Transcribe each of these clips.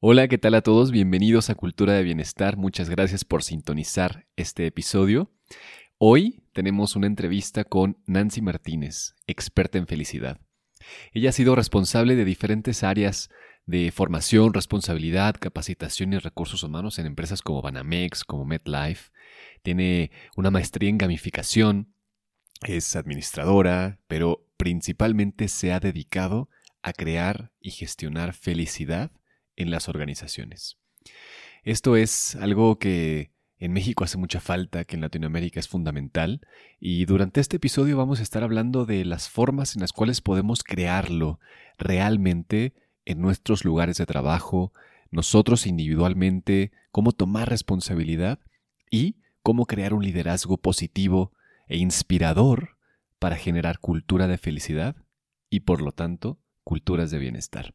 Hola, ¿qué tal a todos? Bienvenidos a Cultura de Bienestar. Muchas gracias por sintonizar este episodio. Hoy tenemos una entrevista con Nancy Martínez, experta en felicidad. Ella ha sido responsable de diferentes áreas de formación, responsabilidad, capacitación y recursos humanos en empresas como Banamex, como MetLife. Tiene una maestría en gamificación, es administradora, pero principalmente se ha dedicado a crear y gestionar felicidad en las organizaciones. Esto es algo que en México hace mucha falta, que en Latinoamérica es fundamental, y durante este episodio vamos a estar hablando de las formas en las cuales podemos crearlo realmente en nuestros lugares de trabajo, nosotros individualmente, cómo tomar responsabilidad y cómo crear un liderazgo positivo e inspirador para generar cultura de felicidad y por lo tanto culturas de bienestar.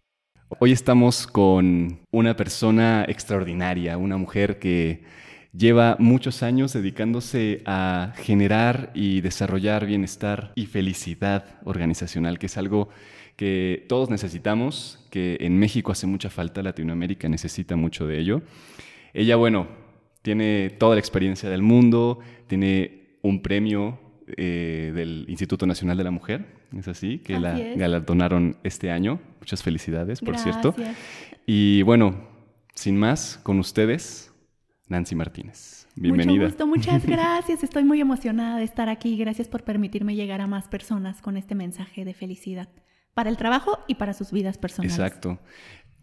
Hoy estamos con una persona extraordinaria, una mujer que lleva muchos años dedicándose a generar y desarrollar bienestar y felicidad organizacional, que es algo que todos necesitamos, que en México hace mucha falta, Latinoamérica necesita mucho de ello. Ella, bueno, tiene toda la experiencia del mundo, tiene un premio eh, del Instituto Nacional de la Mujer, es así, que la galardonaron este año. Muchas felicidades, por cierto. Y bueno, sin más, con ustedes, Nancy Martínez. Bienvenida. Mucho gusto, muchas gracias. Estoy muy emocionada de estar aquí. Gracias por permitirme llegar a más personas con este mensaje de felicidad para el trabajo y para sus vidas personales. Exacto.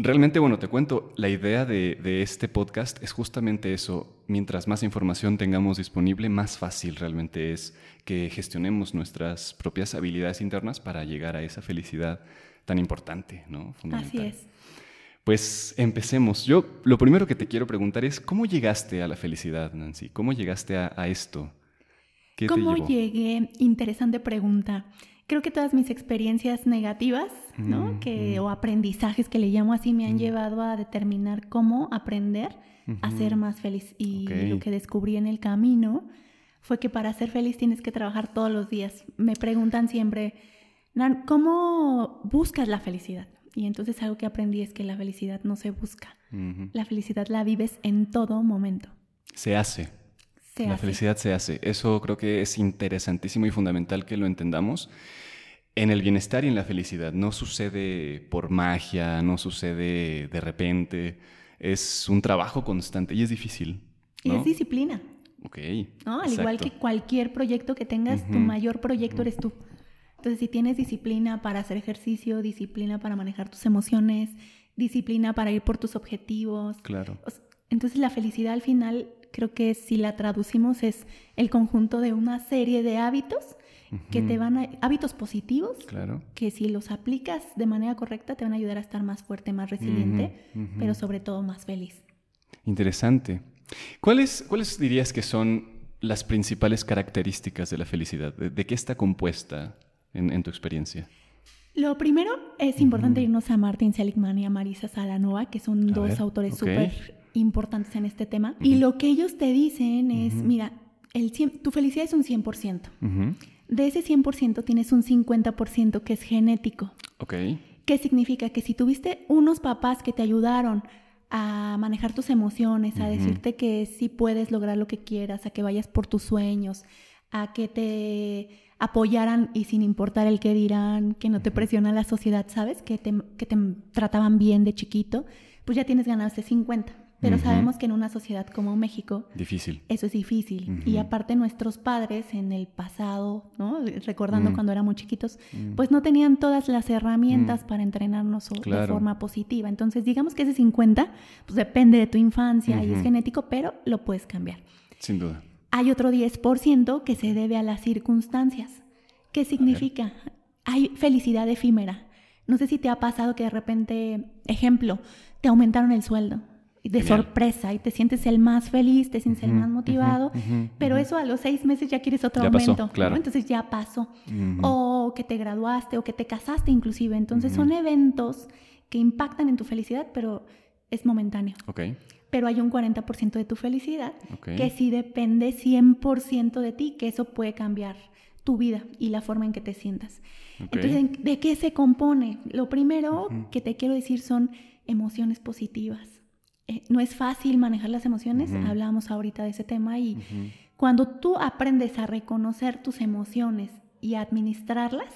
Realmente, bueno, te cuento, la idea de, este podcast es justamente eso. Mientras más información tengamos disponible, más fácil realmente es que gestionemos nuestras propias habilidades internas para llegar a esa felicidad tan importante, ¿no? Así es. Pues empecemos. Yo lo primero que te quiero preguntar es, ¿cómo llegaste a la felicidad, Nancy? ¿Cómo llegaste a, esto? ¿Qué ¿Cómo llegué? Interesante pregunta creo que todas mis experiencias negativas, ¿no? que, O aprendizajes que le llamo así me han llevado a determinar cómo aprender a ser más feliz. Y lo que descubrí en el camino fue que para ser feliz tienes que trabajar todos los días. Me preguntan siempre, ¿cómo buscas la felicidad? Y entonces algo que aprendí es que la felicidad no se busca. La felicidad la vives en todo momento. Se hace. La felicidad se hace. Eso creo que es interesantísimo y fundamental que lo entendamos en el bienestar y en la felicidad. No sucede por magia, no sucede de repente. Es un trabajo constante y es difícil. Y es disciplina. Ok. ¿no? Al igual que cualquier proyecto que tengas, tu mayor proyecto eres tú. Entonces, si tienes disciplina para hacer ejercicio, disciplina para manejar tus emociones, disciplina para ir por tus objetivos. Claro. Entonces, la felicidad al final, creo que si la traducimos, es el conjunto de una serie de hábitos que te van a, hábitos positivos, claro. que si los aplicas de manera correcta te van a ayudar a estar más fuerte, más resiliente, pero sobre todo más feliz. Interesante. ¿Cuáles, ¿Cuáles dirías que son las principales características de la felicidad? ¿De, qué está compuesta en, tu experiencia? Lo primero es importante irnos a Martin Seligman y a Marisa Salanova, que son dos autores súper importantes en este tema. Y lo que ellos te dicen es, mira, el tu felicidad es un 100% de ese 100% tienes un 50% que es genético. Ok. ¿Qué significa? Que si tuviste unos papás que te ayudaron a manejar tus emociones, a decirte que sí puedes lograr lo que quieras, a que vayas por tus sueños, a que te apoyaran y sin importar el que dirán, que no te presiona la sociedad, ¿sabes? Que te, que te trataban bien de chiquito, pues ya tienes ganado ese 50. Pero sabemos que en una sociedad como México... Difícil. Eso es difícil. Y aparte nuestros padres en el pasado, ¿no? Recordando mm. cuando éramos chiquitos, mm. pues no tenían todas las herramientas mm. para entrenarnos de forma positiva. Entonces, digamos que ese 50, pues depende de tu infancia y es genético, pero lo puedes cambiar. Sin duda. Hay otro 10% que se debe a las circunstancias. ¿Qué significa? Hay felicidad efímera. No sé si te ha pasado que de repente, ejemplo, te aumentaron el sueldo de sorpresa y te sientes el más feliz, te sientes el más motivado, pero eso a los seis meses ya quieres otro aumento, claro. entonces ya pasó. O que te graduaste o que te casaste inclusive. Entonces son eventos que impactan en tu felicidad, pero es momentáneo. Okay. Pero hay un 40% de tu felicidad que sí depende 100% de ti, que eso puede cambiar tu vida y la forma en que te sientas. Entonces, ¿de qué se compone? Lo primero que te quiero decir son emociones positivas. Eh, no es fácil manejar las emociones, hablábamos ahorita de ese tema y cuando tú aprendes a reconocer tus emociones y administrarlas,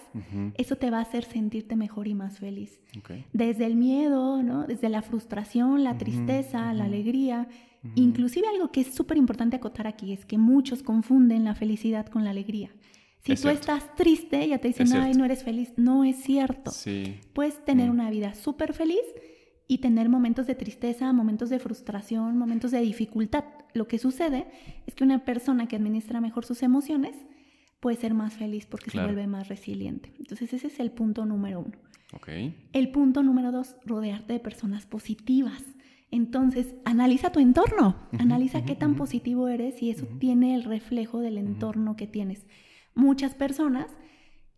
eso te va a hacer sentirte mejor y más feliz. Desde el miedo, ¿no? desde la frustración, la tristeza, la alegría, inclusive algo que es súper importante acotar aquí es que muchos confunden la felicidad con la alegría. Si tú estás triste, ya te dicen, ay, no eres feliz. No es cierto. Puedes tener una vida súper feliz y tener momentos de tristeza, momentos de frustración, momentos de dificultad. Lo que sucede es que una persona que administra mejor sus emociones puede ser más feliz porque se vuelve más resiliente. Entonces ese es el punto número uno. El punto número dos, rodearte de personas positivas. Entonces, analiza tu entorno, analiza qué tan positivo eres y eso tiene el reflejo del entorno que tienes. Muchas personas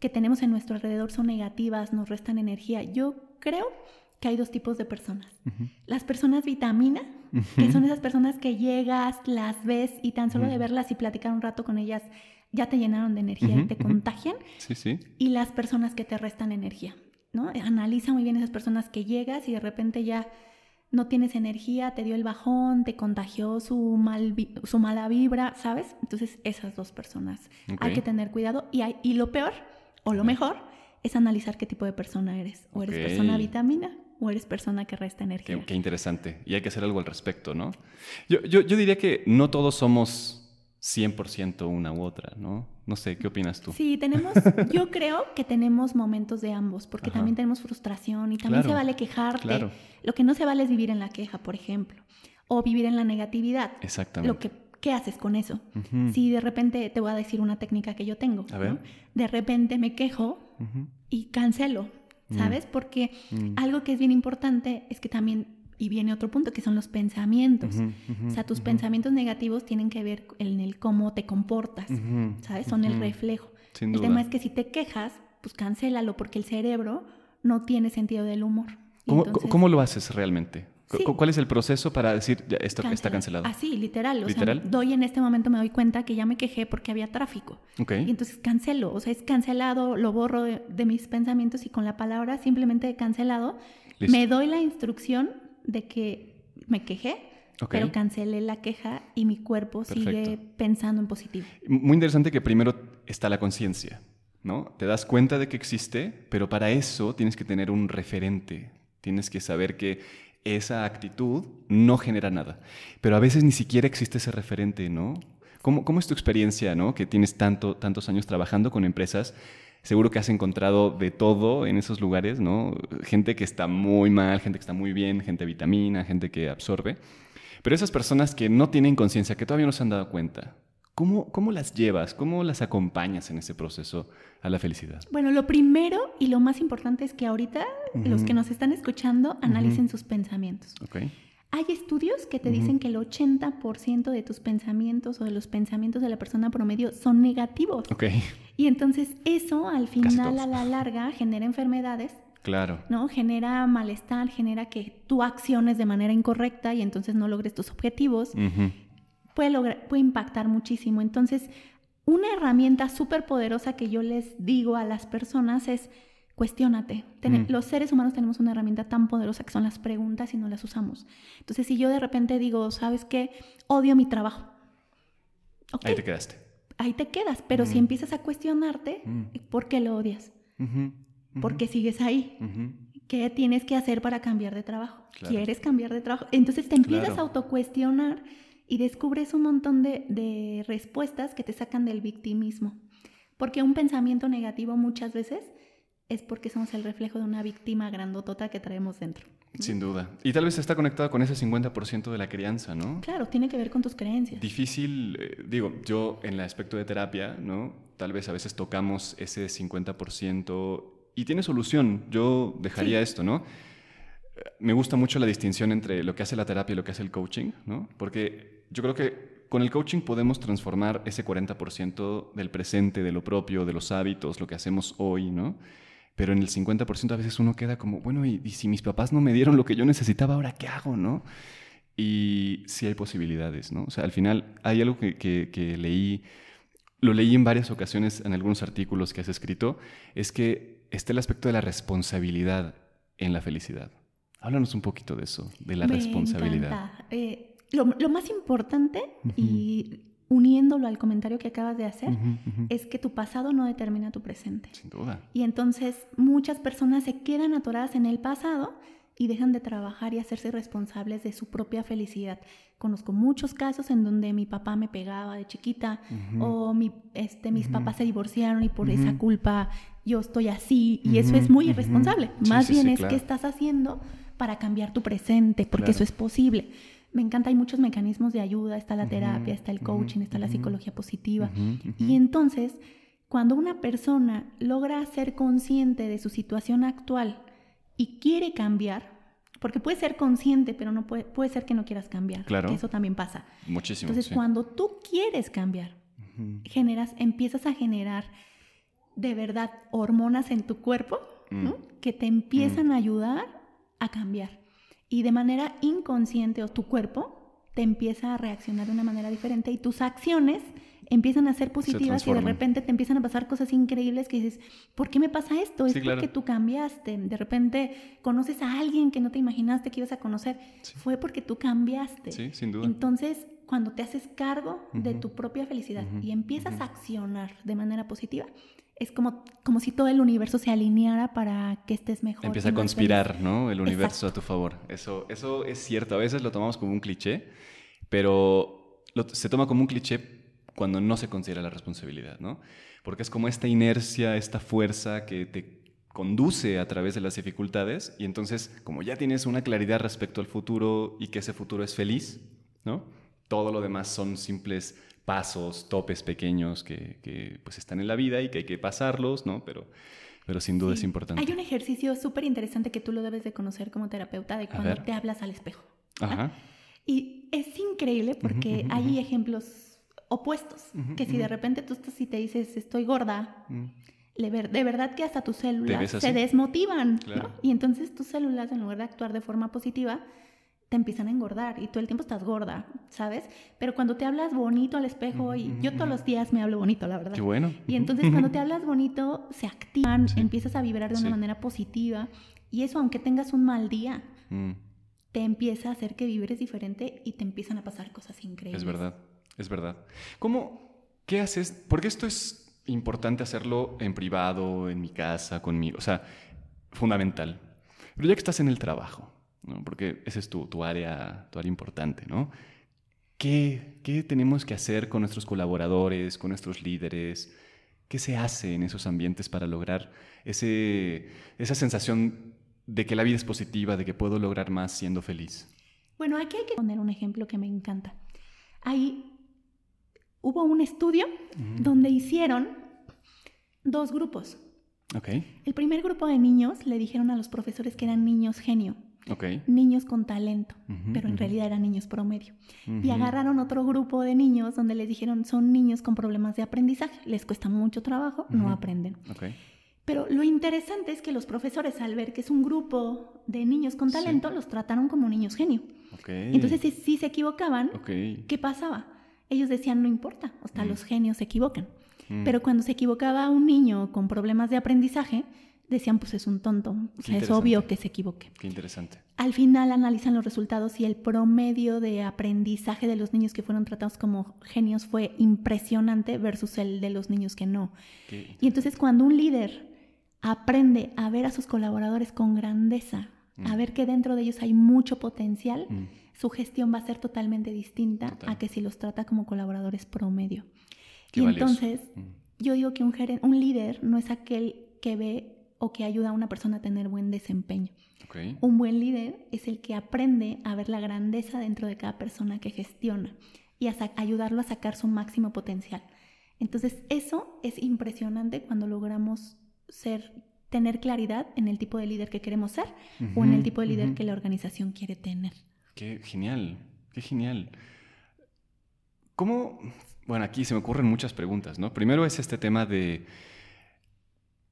que tenemos en nuestro alrededor son negativas, nos restan energía. Yo creo que hay dos tipos de personas. Las personas vitamina, que son esas personas que llegas, las ves y tan solo de verlas y platicar un rato con ellas ya te llenaron de energía y te contagian. Sí, sí. Y las personas que te restan energía, ¿no? Analiza muy bien esas personas que llegas y de repente ya no tienes energía, te dio el bajón, te contagió su, mal, su mala vibra, ¿sabes? Entonces esas dos personas hay que tener cuidado y, hay, y lo peor o lo mejor es analizar qué tipo de persona eres. O eres persona vitamina o eres persona que resta energía. Qué, interesante. Y hay que hacer algo al respecto, ¿no? Yo, yo, yo diría que no todos somos 100% una u otra, ¿no? No sé, ¿qué opinas tú? Sí, tenemos, yo creo que tenemos momentos de ambos, porque también tenemos frustración y también se vale quejarte. Lo que no se vale es vivir en la queja, por ejemplo, o vivir en la negatividad. Exactamente. Lo que, ¿Qué haces con eso? Si de repente te voy a decir una técnica que yo tengo, a ver. de repente me quejo y cancelo. ¿Sabes? Porque mm. algo que es bien importante es que también, y viene otro punto, que son los pensamientos. o sea, tus pensamientos negativos tienen que ver en el cómo te comportas, ¿sabes? Son el reflejo. el tema es que si te quejas, pues cancélalo porque el cerebro no tiene sentido del humor. ¿Cómo lo haces realmente? ¿Cuál es el proceso para decir ya, esto está cancelado? Así, literal. O ¿Literal? sea, doy en este momento, me doy cuenta que ya me quejé porque había tráfico. Y entonces cancelo. O sea, es cancelado, lo borro de, mis pensamientos y con la palabra simplemente cancelado, me doy la instrucción de que me quejé, pero cancelé la queja y mi cuerpo sigue pensando en positivo. Muy interesante que primero está la conciencia, ¿no? Te das cuenta de que existe, pero para eso tienes que tener un referente. Tienes que saber que esa actitud no genera nada. Pero a veces ni siquiera existe ese referente, ¿no? ¿Cómo, cómo es tu experiencia, ¿no? Que tienes tanto, tantos años trabajando con empresas. Seguro que has encontrado de todo en esos lugares, ¿no? Gente que está muy mal, gente que está muy bien, gente vitamina, gente que absorbe. Pero esas personas que no tienen conciencia, que todavía no se han dado cuenta, ¿Cómo, ¿Cómo, las llevas? ¿Cómo las acompañas en ese proceso a la felicidad? Bueno, lo primero y lo más importante es que ahorita los que nos están escuchando analicen sus pensamientos. Okay. Hay estudios que te dicen que el 80% de tus pensamientos o de los pensamientos de la persona promedio son negativos. Okay. Y entonces eso al final, a la larga, genera enfermedades Claro. ¿No? Genera malestar, genera que tú acciones de manera incorrecta y entonces no logres tus objetivos puede, lograr, puede impactar muchísimo. Entonces, una herramienta súper poderosa que yo les digo a las personas es cuestiónate. Mm. Los seres humanos tenemos una herramienta tan poderosa que son las preguntas y no las usamos. Entonces, si yo de repente digo, ¿sabes qué? Odio mi trabajo. Ahí te quedaste. Ahí te quedas, pero si mm. empiezas a cuestionarte, mm. ¿por qué lo odias? ¿Por qué sigues ahí? ¿Qué tienes que hacer para cambiar de trabajo? ¿Quieres cambiar de trabajo? Entonces te empiezas a autocuestionar y descubres un montón de, respuestas que te sacan del victimismo. Porque un pensamiento negativo muchas veces es porque somos el reflejo de una víctima grandotota que traemos dentro. Sin duda. Y tal vez está conectado con ese 50% de la crianza, ¿no? Claro, tiene que ver con tus creencias. Difícil, eh, digo, yo en el aspecto de terapia, ¿no? Tal vez a veces tocamos ese 50% y tiene solución. Yo dejaría esto, ¿no? me gusta mucho la distinción entre lo que hace la terapia y lo que hace el coaching, ¿no? Porque yo creo que con el coaching podemos transformar ese 40% del presente, de lo propio, de los hábitos, lo que hacemos hoy, ¿no? Pero en el 50% a veces uno queda como, bueno, y, si mis papás no me dieron lo que yo necesitaba, ¿ahora qué hago, no? Y sí hay posibilidades, ¿no? O sea, al final hay algo que, que leí, lo leí en varias ocasiones en algunos artículos que has escrito, es que está el aspecto de la responsabilidad en la felicidad. Háblanos un poquito de eso, de la responsabilidad. Eh, lo, más importante, y uniéndolo al comentario que acabas de hacer, es que tu pasado no determina tu presente. Sin duda. Y entonces muchas personas se quedan atoradas en el pasado y dejan de trabajar y hacerse responsables de su propia felicidad. Conozco muchos casos en donde mi papá me pegaba de chiquita o mi, este, mis papás se divorciaron y por esa culpa yo estoy así y eso es muy irresponsable. Más bien es que estás haciendo para cambiar tu presente, porque eso es posible. Me encanta, hay muchos mecanismos de ayuda, está la terapia, está el coaching, está la psicología positiva. Y entonces, cuando una persona logra ser consciente de su situación actual y quiere cambiar, porque puede ser consciente, pero no puede, puede ser que no quieras cambiar. Claro. eso también pasa. Muchísimo. Entonces, cuando tú quieres cambiar, generas, empiezas a generar de verdad hormonas en tu cuerpo mm. que te empiezan a ayudar a cambiar. Y de manera inconsciente o tu cuerpo te empieza a reaccionar de una manera diferente y tus acciones empiezan a ser positivas y de repente te empiezan a pasar cosas increíbles que dices, ¿por qué me pasa esto? Es porque tú cambiaste. De repente conoces a alguien que no te imaginaste que ibas a conocer. Fue porque tú cambiaste. Sí, sin duda. Entonces, cuando te haces cargo de tu propia felicidad y empiezas a accionar de manera positiva, es como, como si todo el universo se alineara para que estés mejor. Empieza a conspirar, ¿no? El universo a tu favor. Eso, eso es cierto. A veces lo tomamos como un cliché, pero se toma como un cliché cuando no se considera la responsabilidad, ¿no? Porque es como esta inercia, esta fuerza que te conduce a través de las dificultades y entonces como ya tienes una claridad respecto al futuro y que ese futuro es feliz, ¿no? Todo lo demás son simples pasos, topes pequeños que, pues están en la vida y que hay que pasarlos, ¿no? Pero, pero sin duda es importante. Hay un ejercicio súper interesante que tú lo debes de conocer como terapeuta de cuando te hablas al espejo. Ajá. Y es increíble porque hay ejemplos opuestos, que si de repente tú estás y te dices, estoy gorda, mm. de verdad que hasta tus células se desmotivan, ¿no? Y entonces tus células, en lugar de actuar de forma positiva, te empiezan a engordar y todo el tiempo estás gorda, ¿sabes? Pero cuando te hablas bonito al espejo, y yo todos los días me hablo bonito, la verdad. Qué bueno. Y entonces cuando te hablas bonito, se activan, empiezas a vibrar de una manera positiva y eso aunque tengas un mal día, mm. te empieza a hacer que vibres diferente y te empiezan a pasar cosas increíbles. Es verdad, es verdad. ¿Cómo, qué haces? Porque esto es importante hacerlo en privado, en mi casa, conmigo, o sea, fundamental. Pero ya que estás en el trabajo, porque ese es tu, tu, área, tu área importante, ¿no? ¿Qué, ¿Qué tenemos que hacer con nuestros colaboradores, con nuestros líderes? ¿Qué se hace en esos ambientes para lograr ese, esa sensación de que la vida es positiva, de que puedo lograr más siendo feliz? Bueno, aquí hay que poner un ejemplo que me encanta. Ahí hubo un estudio donde hicieron dos grupos. Okay. El primer grupo de niños le dijeron a los profesores que eran niños genio niños con talento, pero en realidad eran niños promedio. Y agarraron otro grupo de niños donde les dijeron son niños con problemas de aprendizaje, les cuesta mucho trabajo, no aprenden. Pero lo interesante es que los profesores al ver que es un grupo de niños con talento, los trataron como niños genio. Entonces si, se equivocaban, ¿qué pasaba? Ellos decían no importa, hasta los genios se equivocan. Pero cuando se equivocaba un niño con problemas de aprendizaje, decían, pues es un tonto, o sea, es obvio que se equivoque. Qué interesante. Al final analizan los resultados y el promedio de aprendizaje de los niños que fueron tratados como genios fue impresionante versus el de los niños que no. Y entonces cuando un líder aprende a ver a sus colaboradores con grandeza, a mm. ver que dentro de ellos hay mucho potencial, mm. su gestión va a ser totalmente distinta a que si los trata como colaboradores promedio. y entonces, mm. yo digo que un, un líder no es aquel que ve o que ayuda a una persona a tener buen desempeño. Un buen líder es el que aprende a ver la grandeza dentro de cada persona que gestiona y a ayudarlo a sacar su máximo potencial. Entonces, eso es impresionante cuando logramos ser tener claridad en el tipo de líder que queremos ser o en el tipo de líder que la organización quiere tener. Qué genial, qué genial. ¿Cómo? Bueno, aquí se me ocurren muchas preguntas, ¿no? Primero es este tema de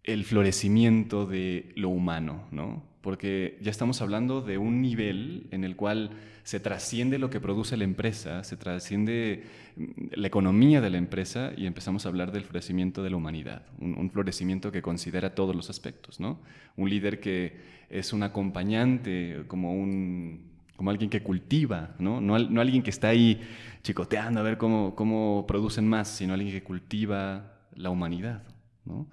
el florecimiento de lo humano, ¿no? Porque ya estamos hablando de un nivel en el cual se trasciende lo que produce la empresa, se trasciende mm, la economía de la empresa y empezamos a hablar del florecimiento de la humanidad, un, florecimiento que considera todos los aspectos, ¿no? Un líder que es un acompañante, como un como alguien que cultiva, ¿no? No, alguien que está ahí chicoteando a ver cómo, cómo producen más, sino alguien que cultiva la humanidad, ¿no?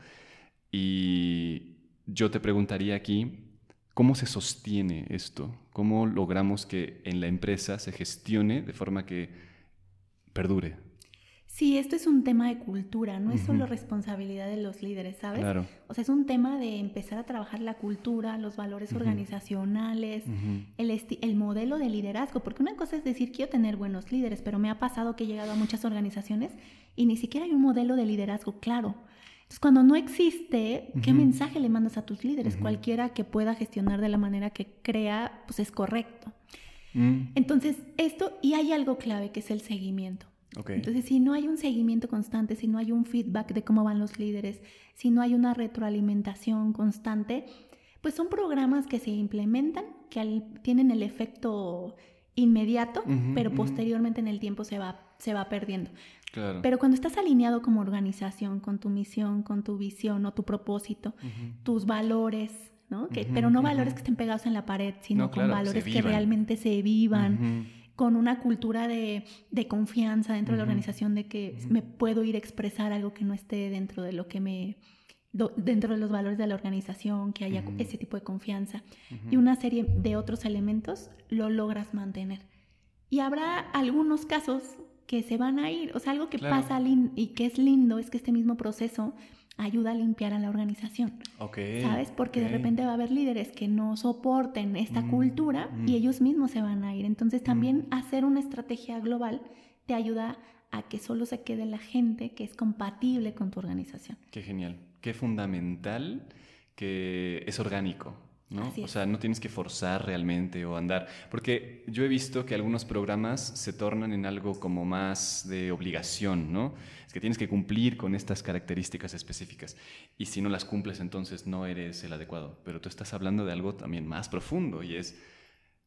Y yo te preguntaría aquí, ¿cómo se sostiene esto? ¿Cómo logramos que en la empresa se gestione de forma que perdure? Sí, esto es un tema de cultura, no es solo responsabilidad de los líderes, ¿sabes? Claro. O sea, es un tema de empezar a trabajar la cultura, los valores organizacionales, el, el, modelo de liderazgo, porque una cosa es decir, quiero tener buenos líderes, pero me ha pasado que he llegado a muchas organizaciones y ni siquiera hay un modelo de liderazgo claro. Entonces, cuando no existe, ¿qué mensaje le mandas a tus líderes? Cualquiera que pueda gestionar de la manera que crea, pues es correcto. Mm. Entonces, esto, y hay algo clave que es el seguimiento. Entonces, si no hay un seguimiento constante, si no hay un feedback de cómo van los líderes, si no hay una retroalimentación constante, pues son programas que se implementan, que tienen el efecto inmediato, pero posteriormente en el tiempo se va, se va perdiendo. Pero cuando estás alineado como organización con tu misión, con tu visión o tu propósito, tus valores, ¿no? Que, pero no valores que estén pegados en la pared, sino con valores que realmente se vivan, con una cultura de, confianza dentro de la organización, de que me puedo ir a expresar algo que no esté dentro de lo que me dentro de los valores de la organización, que haya ese tipo de confianza y una serie de otros elementos, lo logras mantener. Y habrá algunos casos que se van a ir. O sea, algo que pasa y que es lindo es que este mismo proceso ayuda a limpiar a la organización. ¿Sabes? Porque de repente va a haber líderes que no soporten esta mm, cultura y mm. ellos mismos se van a ir. Entonces también mm. hacer una estrategia global te ayuda a que solo se quede la gente que es compatible con tu organización. Qué genial. Qué fundamental que es orgánico. ¿No? O sea, no tienes que forzar realmente o andar, porque yo he visto que algunos programas se tornan en algo como más de obligación, ¿no? Es que tienes que cumplir con estas características específicas y si no las cumples entonces no eres el adecuado, pero tú estás hablando de algo también más profundo y es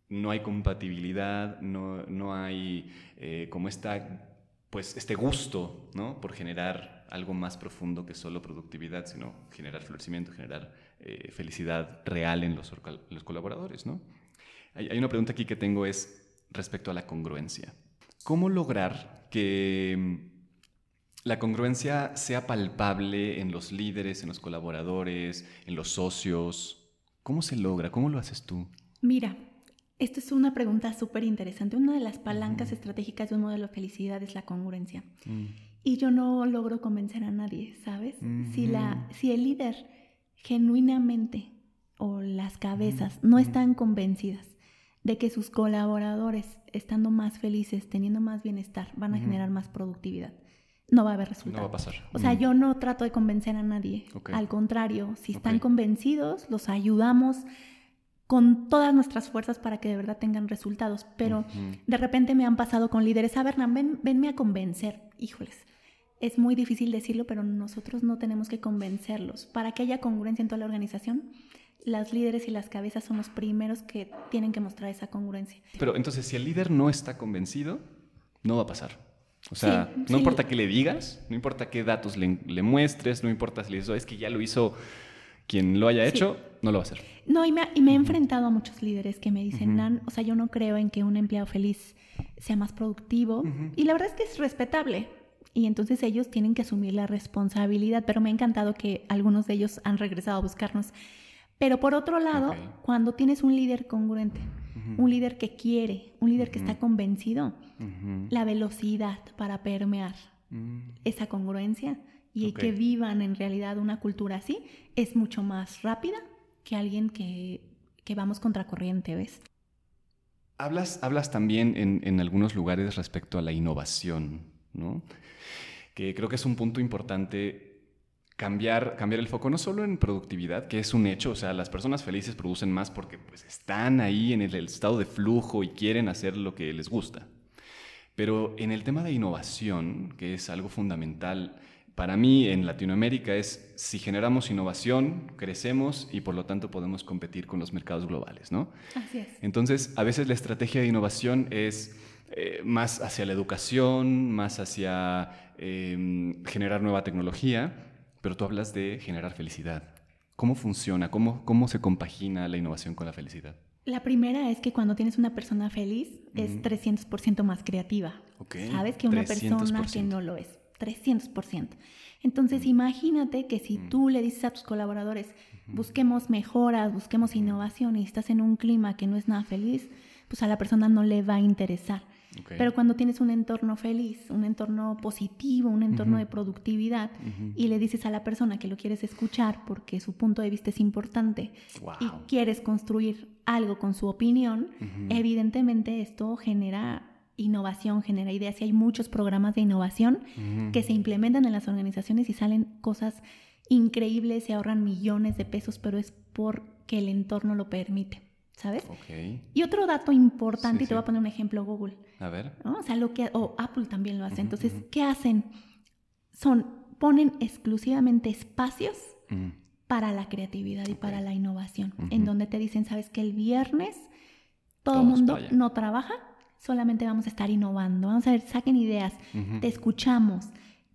no hay compatibilidad, no, no hay eh, como esta, pues este gusto, ¿no? Por generar algo más profundo que solo productividad, sino generar florecimiento, generar eh, felicidad real en los, los colaboradores, ¿no? Hay, hay, una pregunta aquí que tengo es respecto a la congruencia. ¿Cómo lograr que mm, la congruencia sea palpable en los líderes, en los colaboradores, en los socios? ¿Cómo se logra? ¿Cómo lo haces tú? Mira, esta es una pregunta súper interesante. Una de las palancas estratégicas de un modelo de felicidad es la congruencia. Mm. Y yo no logro convencer a nadie, ¿sabes? si, la, si el líder genuinamente o las cabezas no están convencidas de que sus colaboradores, estando más felices, teniendo más bienestar, van a generar más productividad, no va a haber resultado. No va a pasar. O sea, yo no trato de convencer a nadie. Al contrario, si están convencidos, los ayudamos con todas nuestras fuerzas para que de verdad tengan resultados. Pero de repente me han pasado con líderes, a ver, ven, venme a convencer. Híjoles, es muy difícil decirlo, pero nosotros no tenemos que convencerlos. Para que haya congruencia en toda la organización, las líderes y las cabezas son los primeros que tienen que mostrar esa congruencia. Pero entonces, si el líder no está convencido, no va a pasar. O sea, no importa qué le digas, no importa qué datos le, muestres, no importa si le dices, es que ya lo hizo quien lo haya hecho, no lo va a hacer. No, y me, he enfrentado a muchos líderes que me dicen, Nan, o sea, yo no creo en que un empleado feliz sea más productivo. Y la verdad es que es respetable y entonces ellos tienen que asumir la responsabilidad, pero me ha encantado que algunos de ellos han regresado a buscarnos. Pero por otro lado, cuando tienes un líder congruente, un líder que quiere, un líder que está convencido, la velocidad para permear mm. esa congruencia y que vivan en realidad una cultura así es mucho más rápida que alguien que, que vamos contracorriente, ¿ves? Hablas, hablas también en, en algunos lugares respecto a la innovación, ¿no? que creo que es un punto importante cambiar, cambiar el foco no solo en productividad, que es un hecho, o sea, las personas felices producen más porque pues, están ahí en el, estado de flujo y quieren hacer lo que les gusta. Pero en el tema de innovación, que es algo fundamental, para mí en Latinoamérica es si generamos innovación, crecemos y por lo tanto podemos competir con los mercados globales, ¿no? Así es. Entonces, a veces la estrategia de innovación es eh, más hacia la educación, más hacia em, generar nueva tecnología, pero tú hablas de generar felicidad. ¿Cómo funciona? ¿Cómo, cómo se compagina la innovación con la felicidad? La primera es que cuando tienes una persona feliz es 300% más creativa. ¿Sabes? Que una persona que no lo es. 300%. Entonces, imagínate que si tú le dices a tus colaboradores, busquemos mejoras, busquemos innovación y estás en un clima que no es nada feliz, pues a la persona no le va a interesar. Pero cuando tienes un entorno feliz, un entorno positivo, un entorno de productividad, y le dices a la persona que lo quieres escuchar porque su punto de vista es importante y quieres construir algo con su opinión, evidentemente esto genera innovación, genera ideas y hay muchos programas de innovación que se implementan en las organizaciones y salen cosas increíbles, se ahorran millones de pesos, pero es porque el entorno lo permite. ¿Sabes? Y otro dato importante, y te voy a poner un ejemplo, Google. A ver. O sea, lo que, o Apple también lo hace. Entonces, ¿qué hacen? Son, ponen exclusivamente espacios para la creatividad y para la innovación, en donde te dicen, ¿sabes que El viernes todo el mundo no trabaja, solamente vamos a estar innovando. Vamos a ver, saquen ideas, te escuchamos,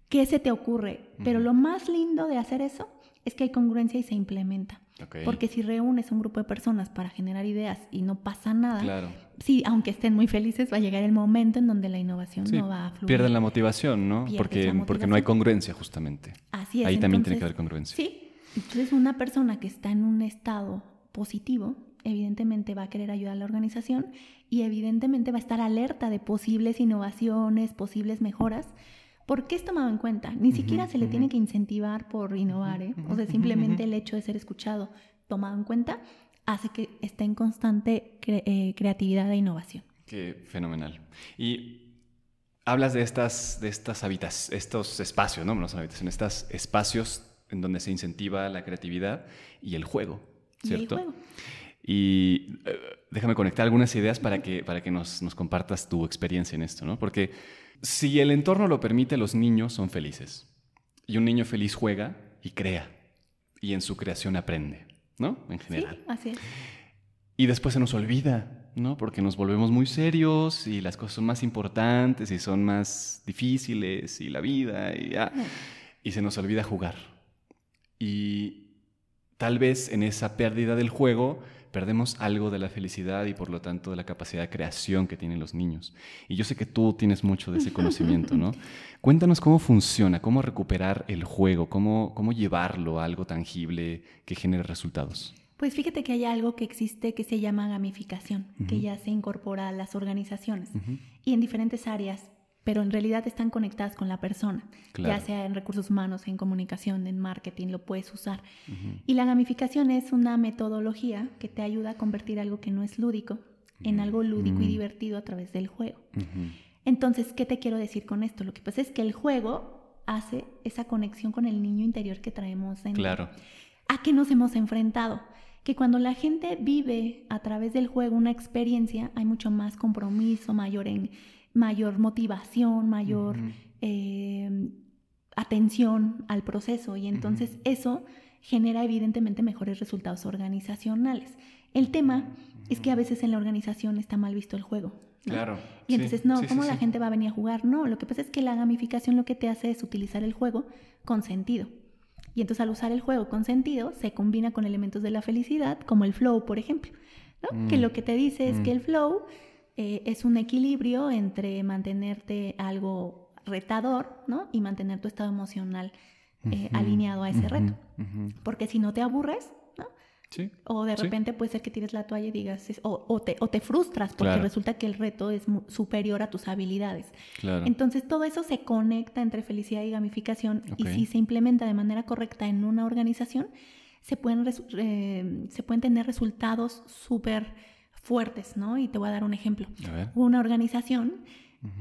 ¿qué se te ocurre? Pero lo más lindo de hacer eso es que hay congruencia y se implementa. Porque si reúnes un grupo de personas para generar ideas y no pasa nada, sí, aunque estén muy felices, va a llegar el momento en donde la innovación no va a fluir. Pierden la motivación, ¿no? porque, porque no hay congruencia, justamente. Así es. Ahí también tiene que haber congruencia. Sí. Entonces, una persona que está en un estado positivo, evidentemente va a querer ayudar a la organización y evidentemente va a estar alerta de posibles innovaciones, posibles mejoras ¿Por qué es tomado en cuenta? Ni siquiera se le tiene que incentivar por innovar, ¿eh? O sea, simplemente el hecho de ser escuchado, tomado en cuenta, hace que esté en constante eh, creatividad e innovación. Qué fenomenal. Y hablas de estas, de estas habitas, estos espacios, ¿no? No son habitaciones, estos espacios en donde se incentiva la creatividad y el juego, ¿cierto? Y el juego. Y eh, déjame conectar algunas ideas para que, para que nos, nos compartas tu experiencia en esto, ¿no? Porque si el entorno lo permite, los niños son felices. Y un niño feliz juega y crea. Y en su creación aprende, ¿no? En general. Sí, así es. Y después se nos olvida, ¿no? Porque nos volvemos muy serios y las cosas son más importantes y son más difíciles y la vida y ya. Y se nos olvida jugar. Y tal vez en esa pérdida del juego perdemos algo de la felicidad y por lo tanto de la capacidad de creación que tienen los niños. Y yo sé que tú tienes mucho de ese conocimiento, ¿no? Cuéntanos cómo funciona, cómo recuperar el juego, cómo, cómo llevarlo a algo tangible que genere resultados. Pues fíjate que hay algo que existe que se llama gamificación, que ya se incorpora a las organizaciones y en diferentes áreas pero en realidad están conectadas con la persona, ya sea en recursos humanos, en comunicación, en marketing, lo puedes usar. Y la gamificación es una metodología que te ayuda a convertir algo que no es lúdico en algo lúdico y divertido a través del juego. Entonces, ¿qué te quiero decir con esto? Lo que pasa es que el juego hace esa conexión con el niño interior que traemos en claro. a qué nos hemos enfrentado que cuando la gente vive a través del juego una experiencia, hay mucho más compromiso, mayor en, mayor motivación, mayor eh, atención al proceso y entonces eso genera evidentemente mejores resultados organizacionales. El tema es que a veces en la organización está mal visto el juego. Claro. Y entonces, no, ¿cómo la gente va a venir a jugar? No, lo que pasa es que la gamificación lo que te hace es utilizar el juego con sentido. Y entonces al usar el juego con sentido, se combina con elementos de la felicidad, como el flow, por ejemplo. Que mm. lo que te dice es que el flow eh, es un equilibrio entre mantenerte algo retador, ¿no? Y mantener tu estado emocional eh, alineado a ese reto. Porque si no te aburres, ¿no? Sí, o de repente puede ser que tires la toalla y digas, o, te, o te, frustras porque resulta que el reto es superior a tus habilidades. Claro. Entonces todo eso se conecta entre felicidad y gamificación y si se implementa de manera correcta en una organización, se pueden, eh, se pueden tener resultados súper fuertes, ¿no? Y te voy a dar un ejemplo. Una organización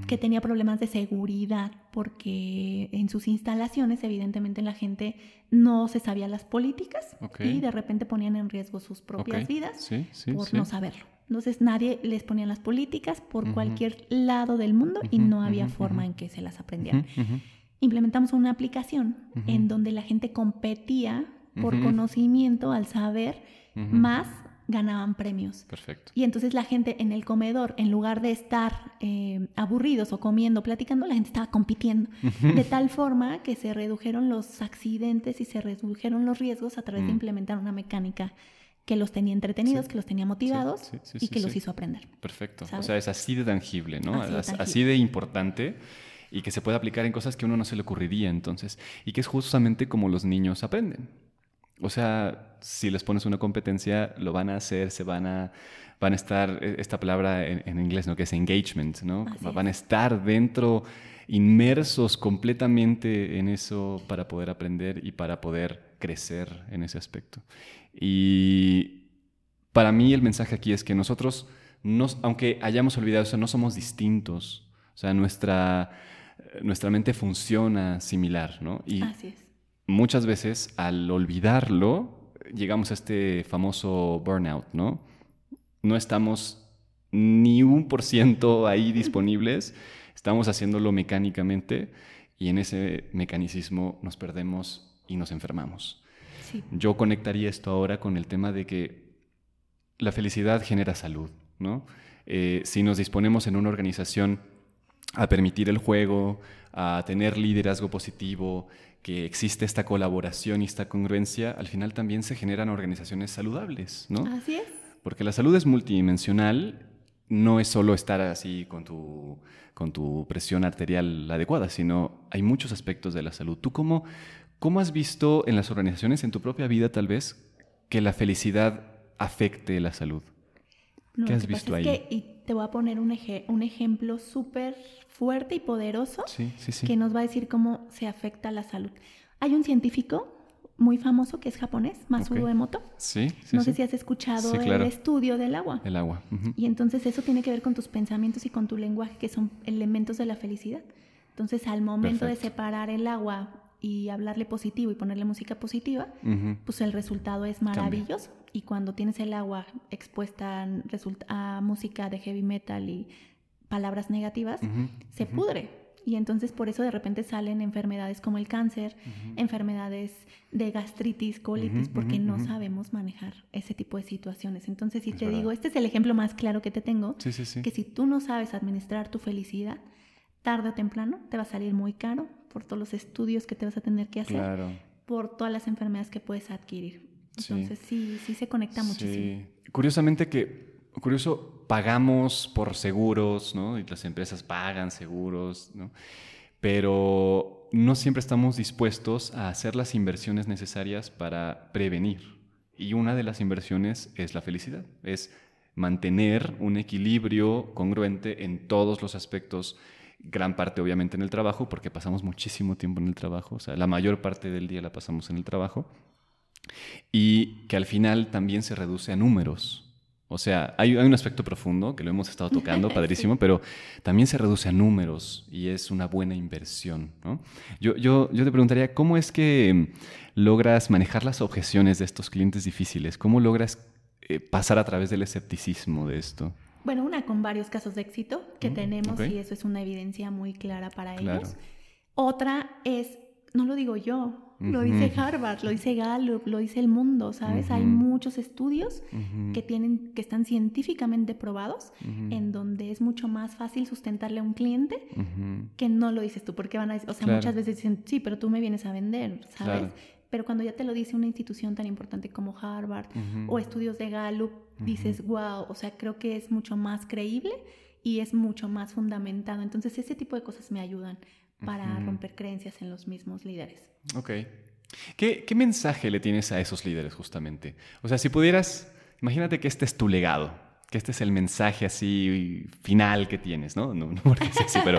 que tenía problemas de seguridad porque en sus instalaciones evidentemente la gente no se sabía las políticas y de repente ponían en riesgo sus propias vidas por no saberlo. Entonces nadie les ponía las políticas por cualquier lado del mundo y no había forma en que se las aprendieran. Implementamos una aplicación en donde la gente competía por conocimiento al saber más ganaban premios. Perfecto. Y entonces la gente en el comedor, en lugar de estar eh, aburridos o comiendo, platicando, la gente estaba compitiendo. De tal forma que se redujeron los accidentes y se redujeron los riesgos a través de mm. implementar una mecánica que los tenía entretenidos, que los tenía motivados y que los hizo aprender. Perfecto. O sea, es así de tangible, ¿no? Así de, importante y que se puede aplicar en cosas que a uno no se le ocurriría entonces. Y que es justamente como los niños aprenden. O sea, si les pones una competencia, lo van a hacer, se van a, van a estar, e, esta palabra en, inglés, ¿no? Que es engagement, ¿no? Van a estar dentro, inmersos completamente en eso para poder aprender y para poder crecer en ese aspecto. Y para mí el mensaje aquí es que nosotros, aunque hayamos olvidado eso, no somos distintos. O sea, nuestra, nuestra mente funciona similar, ¿no? Y Así es muchas veces al olvidarlo, llegamos a este famoso burnout, ¿no? No estamos ni un por ciento ahí disponibles, estamos haciéndolo mecánicamente y en ese mecanicismo nos perdemos y nos enfermamos. Yo conectaría esto ahora con el tema de que la felicidad genera salud, ¿no? Eh, si nos disponemos en una organización a permitir el juego, a tener liderazgo positivo, que existe esta colaboración y esta congruencia, al final también se generan organizaciones saludables, ¿no? Así es. Porque la salud es multidimensional, no es solo estar así con tu, con tu presión arterial adecuada, sino hay muchos aspectos de la salud. ¿Tú cómo, cómo has visto en las organizaciones, en tu propia vida tal vez, que la felicidad afecte la salud? ¿Qué has visto ahí? Te voy a poner un, un ejemplo súper fuerte y poderoso que nos va a decir cómo se afecta la salud. Hay un científico muy famoso que es japonés, Masudo Emoto. Sí, No sé si has escuchado el estudio del agua. El agua. Y entonces eso tiene que ver con tus pensamientos y con tu lenguaje, que son elementos de la felicidad. Entonces, al momento de separar el agua y hablarle positivo y ponerle música positiva, pues el resultado es maravilloso. Y cuando tienes el agua expuesta a música de heavy metal y palabras negativas, se pudre. Y entonces por eso de repente salen enfermedades como el cáncer, enfermedades de gastritis, colitis, porque no sabemos manejar ese tipo de situaciones. Entonces, si te digo, este es el ejemplo más claro que te tengo, que si tú no sabes administrar tu felicidad, tarde o temprano te va a salir muy caro por todos los estudios que te vas a tener que hacer, por todas las enfermedades que puedes adquirir. Entonces, sí, sí, se conecta muchísimo. Curiosamente que curioso, pagamos por seguros, ¿no? Y las empresas pagan seguros, ¿no? Pero no siempre estamos dispuestos a hacer las inversiones necesarias para prevenir. Y una de las inversiones es la felicidad, es mantener un equilibrio congruente en todos los aspectos, gran parte obviamente en el trabajo, porque pasamos muchísimo tiempo en el trabajo, o sea, la mayor parte del día la pasamos en el trabajo, y que al final también se reduce a números, o sea, hay, un aspecto profundo que lo hemos estado tocando, padrísimo, pero también se reduce a números y es una buena inversión. ¿no? Yo, yo, yo te preguntaría, ¿cómo es que logras manejar las objeciones de estos clientes difíciles? ¿Cómo logras eh, pasar a través del escepticismo de esto? Bueno, una con varios casos de éxito que mm, tenemos y eso es una evidencia muy clara para ellos. Otra es, no lo digo yo, lo dice Harvard, lo dice Gallup, lo dice el mundo, ¿sabes? Hay muchos estudios que tienen que están científicamente probados en donde es mucho más fácil sustentarle a un cliente que no lo dices tú, porque van a decir, o sea, muchas veces dicen, "Sí, pero tú me vienes a vender", ¿sabes? Pero cuando ya te lo dice una institución tan importante como Harvard o estudios de Gallup, dices, "Wow, o sea, creo que es mucho más creíble y es mucho más fundamentado." Entonces, ese tipo de cosas me ayudan para romper creencias en los mismos líderes. Ok. ¿Qué, mensaje le tienes a esos líderes justamente? O sea, si pudieras, imagínate que este es tu legado, que este es el mensaje así final que tienes, ¿no? No, no porque sea así, pero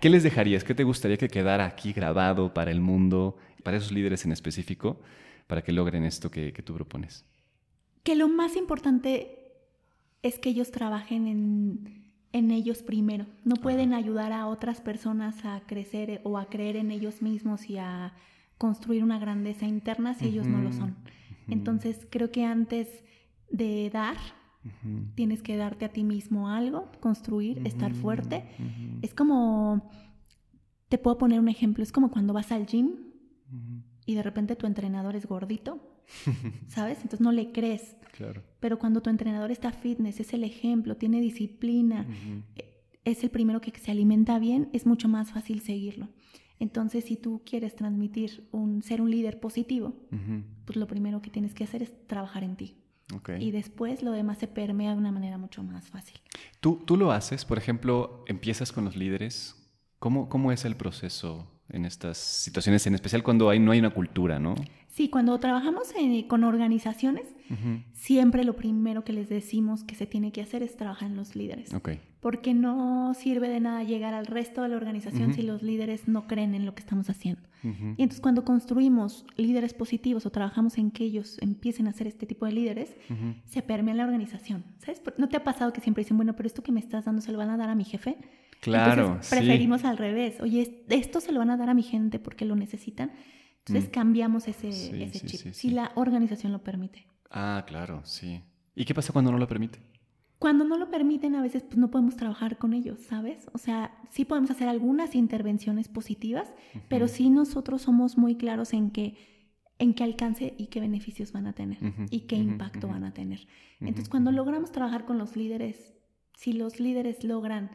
¿qué les dejarías? ¿Qué te gustaría que quedara aquí grabado para el mundo, para esos líderes en específico, para que logren esto que, que tú propones? Que lo más importante es que ellos trabajen en en ellos primero. No pueden ayudar a otras personas a crecer o a creer en ellos mismos y a construir una grandeza interna si ellos no lo son. Entonces creo que antes de dar, tienes que darte a ti mismo algo, construir, estar fuerte. Es como, te puedo poner un ejemplo, es como cuando vas al gym y de repente tu entrenador es gordito, ¿sabes? Entonces no le crees. Claro. Pero cuando tu entrenador está fitness, es el ejemplo, tiene disciplina, e, es el primero que se alimenta bien, es mucho más fácil seguirlo. Entonces, si tú quieres transmitir un ser un líder positivo, pues lo primero que tienes que hacer es trabajar en ti. Y después lo demás se permea de una manera mucho más fácil. ¿Tú, tú lo haces? Por ejemplo, empiezas con los líderes. ¿Cómo, cómo es el proceso en estas situaciones, en especial cuando hay, no hay una cultura, ¿no? Sí, cuando trabajamos con organizaciones, siempre lo primero que les decimos que se tiene que hacer es trabajar en los líderes. Porque no sirve de nada llegar al resto de la organización si los líderes no creen en lo que estamos haciendo. Y entonces cuando construimos líderes positivos o trabajamos en que ellos empiecen a ser este tipo de líderes, se permea la organización. ¿Sabes? ¿No te ha pasado que siempre dicen, bueno, pero esto que me estás dando se lo van a dar a mi jefe? Claro. preferimos al revés. Oye, esto se lo van a dar a mi gente porque lo necesitan. Entonces mm. cambiamos ese, chip, si la organización lo permite. Ah, claro, sí. ¿Y qué pasa cuando no lo permite? Cuando no lo permiten, a veces pues, no podemos trabajar con ellos, ¿sabes? O sea, sí podemos hacer algunas intervenciones positivas, pero sí nosotros somos muy claros en qué, en qué alcance y qué beneficios van a tener y qué impacto van a tener. Entonces, cuando logramos trabajar con los líderes, si los líderes logran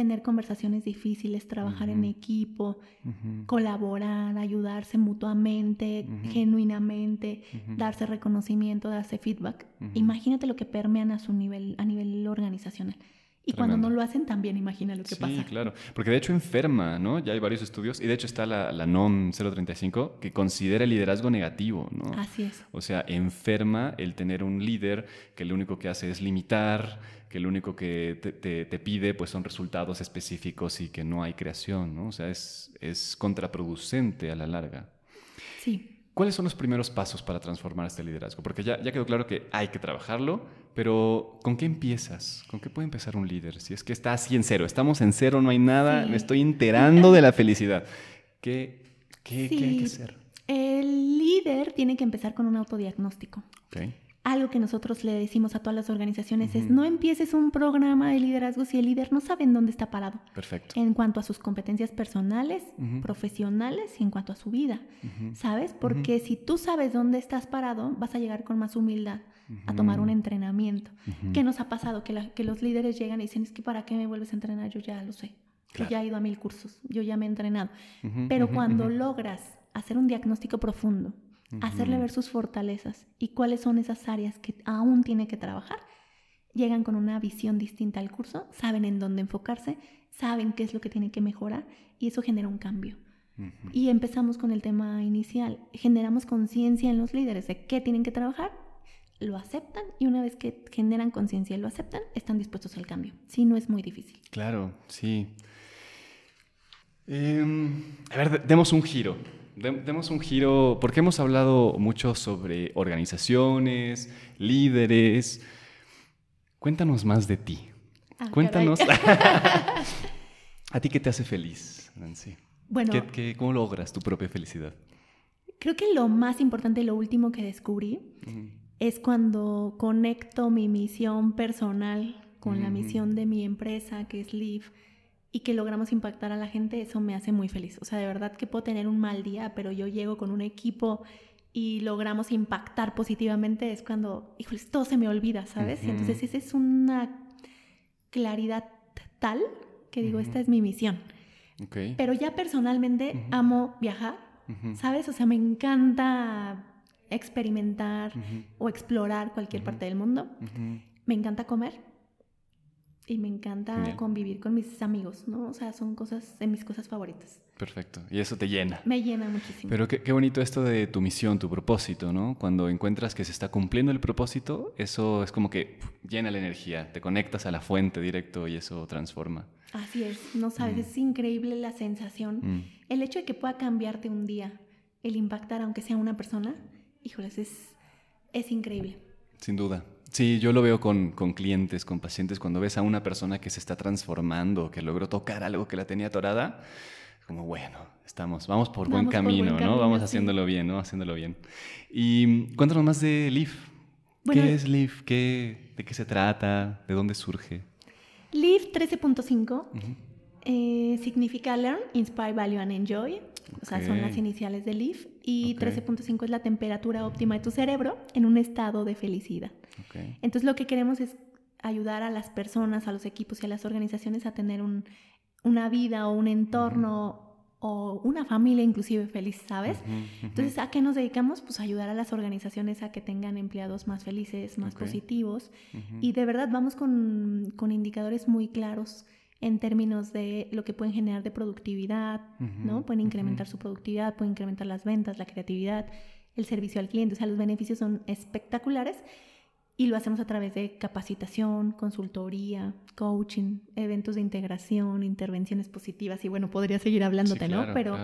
tener conversaciones difíciles, trabajar en equipo, colaborar, ayudarse mutuamente, genuinamente, darse reconocimiento, darse feedback. Imagínate lo que permean a su nivel, a nivel organizacional. Y cuando no lo hacen, también imagina lo que pasa. Sí, claro. Porque de hecho enferma, ¿no? Ya hay varios estudios. Y de hecho está la, la NOM 035 que considera el liderazgo negativo, ¿no? Así es. O sea, enferma el tener un líder que lo único que hace es limitar, que lo único que te, pide pues son resultados específicos y que no hay creación, ¿no? O sea, es, es contraproducente a la larga. Sí. ¿Cuáles son los primeros pasos para transformar este liderazgo? Porque ya, ya quedó claro que hay que trabajarlo, pero ¿con qué empiezas? ¿Con qué puede empezar un líder? Si es que está así en cero, estamos en cero, no hay nada, me estoy enterando de la felicidad. ¿Qué, qué, ¿qué hay que hacer? El líder tiene que empezar con un autodiagnóstico. Okay algo que nosotros le decimos a todas las organizaciones es no empieces un programa de liderazgo si el líder no sabe en dónde está parado. Perfecto. En cuanto a sus competencias personales, profesionales y en cuanto a su vida, ¿sabes? Porque si tú sabes dónde estás parado, vas a llegar con más humildad a tomar un entrenamiento. ¿Qué nos ha pasado? Que, que los líderes llegan y dicen, es que ¿para qué me vuelves a entrenar? Yo ya lo sé. Yo ya he ido a mil cursos, yo ya me he entrenado. Pero cuando logras hacer un diagnóstico profundo, hacerle ver sus fortalezas y cuáles son esas áreas que aún tiene que trabajar. Llegan con una visión distinta al curso, saben en dónde enfocarse, saben qué es lo que tiene que mejorar y eso genera un cambio. Y empezamos con el tema inicial, generamos conciencia en los líderes de qué tienen que trabajar, lo aceptan y una vez que generan conciencia y lo aceptan, están dispuestos al cambio. Si no es muy difícil. Claro, sí. Em, a ver, demos un giro demos un giro, porque hemos hablado mucho sobre organizaciones, líderes. Cuéntanos más de ti. Ah, Cuéntanos. ¿A ti qué te hace feliz, Nancy? Bueno, cómo logras tu propia felicidad? Creo que lo más importante, lo último que descubrí, es cuando conecto mi misión personal con la misión de mi empresa, que es Live y que logramos impactar a la gente, eso me hace muy feliz. O sea, de verdad que puedo tener un mal día, pero yo llego con un equipo y logramos impactar positivamente, es cuando, híjoles, todo se me olvida, ¿sabes? Entonces, esa es una claridad tal que digo, esta es mi misión. Pero ya personalmente amo viajar, ¿sabes? O sea, me encanta experimentar o explorar cualquier parte del mundo. Me encanta comer y me encanta convivir con mis amigos, ¿no? O sea, son cosas de mis cosas favoritas. Perfecto. Y eso te llena. Me llena muchísimo. Pero qué, qué, bonito esto de tu misión, tu propósito, ¿no? Cuando encuentras que se está cumpliendo el propósito, eso es como que llena la energía, te conectas a la fuente directo y eso transforma. Así es, no sabes, mm. es increíble la sensación. Mm. El hecho de que pueda cambiarte un día, el impactar aunque sea una persona, híjoles, es, es increíble. Sin duda. Sí, yo lo veo con, clientes, con pacientes, cuando ves a una persona que se está transformando, que logró tocar algo que la tenía atorada, como bueno, estamos, vamos por buen camino, ¿no? vamos haciéndolo bien, ¿no? Haciéndolo bien. Y cuéntanos más de Leaf. ¿Qué es Leaf? ¿Qué, ¿De qué se trata? ¿De dónde surge? Leaf 13.5 eh, significa Learn, Inspire, Value and Enjoy. O sea, son las iniciales de Leaf. Y 13.5 es la temperatura óptima de tu cerebro en un estado de felicidad. Entonces, lo que queremos es ayudar a las personas, a los equipos y a las organizaciones a tener un, una vida o un entorno o una familia inclusive feliz, ¿sabes? Entonces, ¿a qué nos dedicamos? Pues ayudar a las organizaciones a que tengan empleados más felices, más positivos. Y de verdad vamos con, con indicadores muy claros en términos de lo que pueden generar de productividad, ¿no? Pueden incrementar su productividad, pueden incrementar las ventas, la creatividad, el servicio al cliente, o sea, los beneficios son espectaculares y lo hacemos a través de capacitación, consultoría, coaching, eventos de integración, intervenciones positivas y bueno, podría seguir hablándote, ¿no? Pero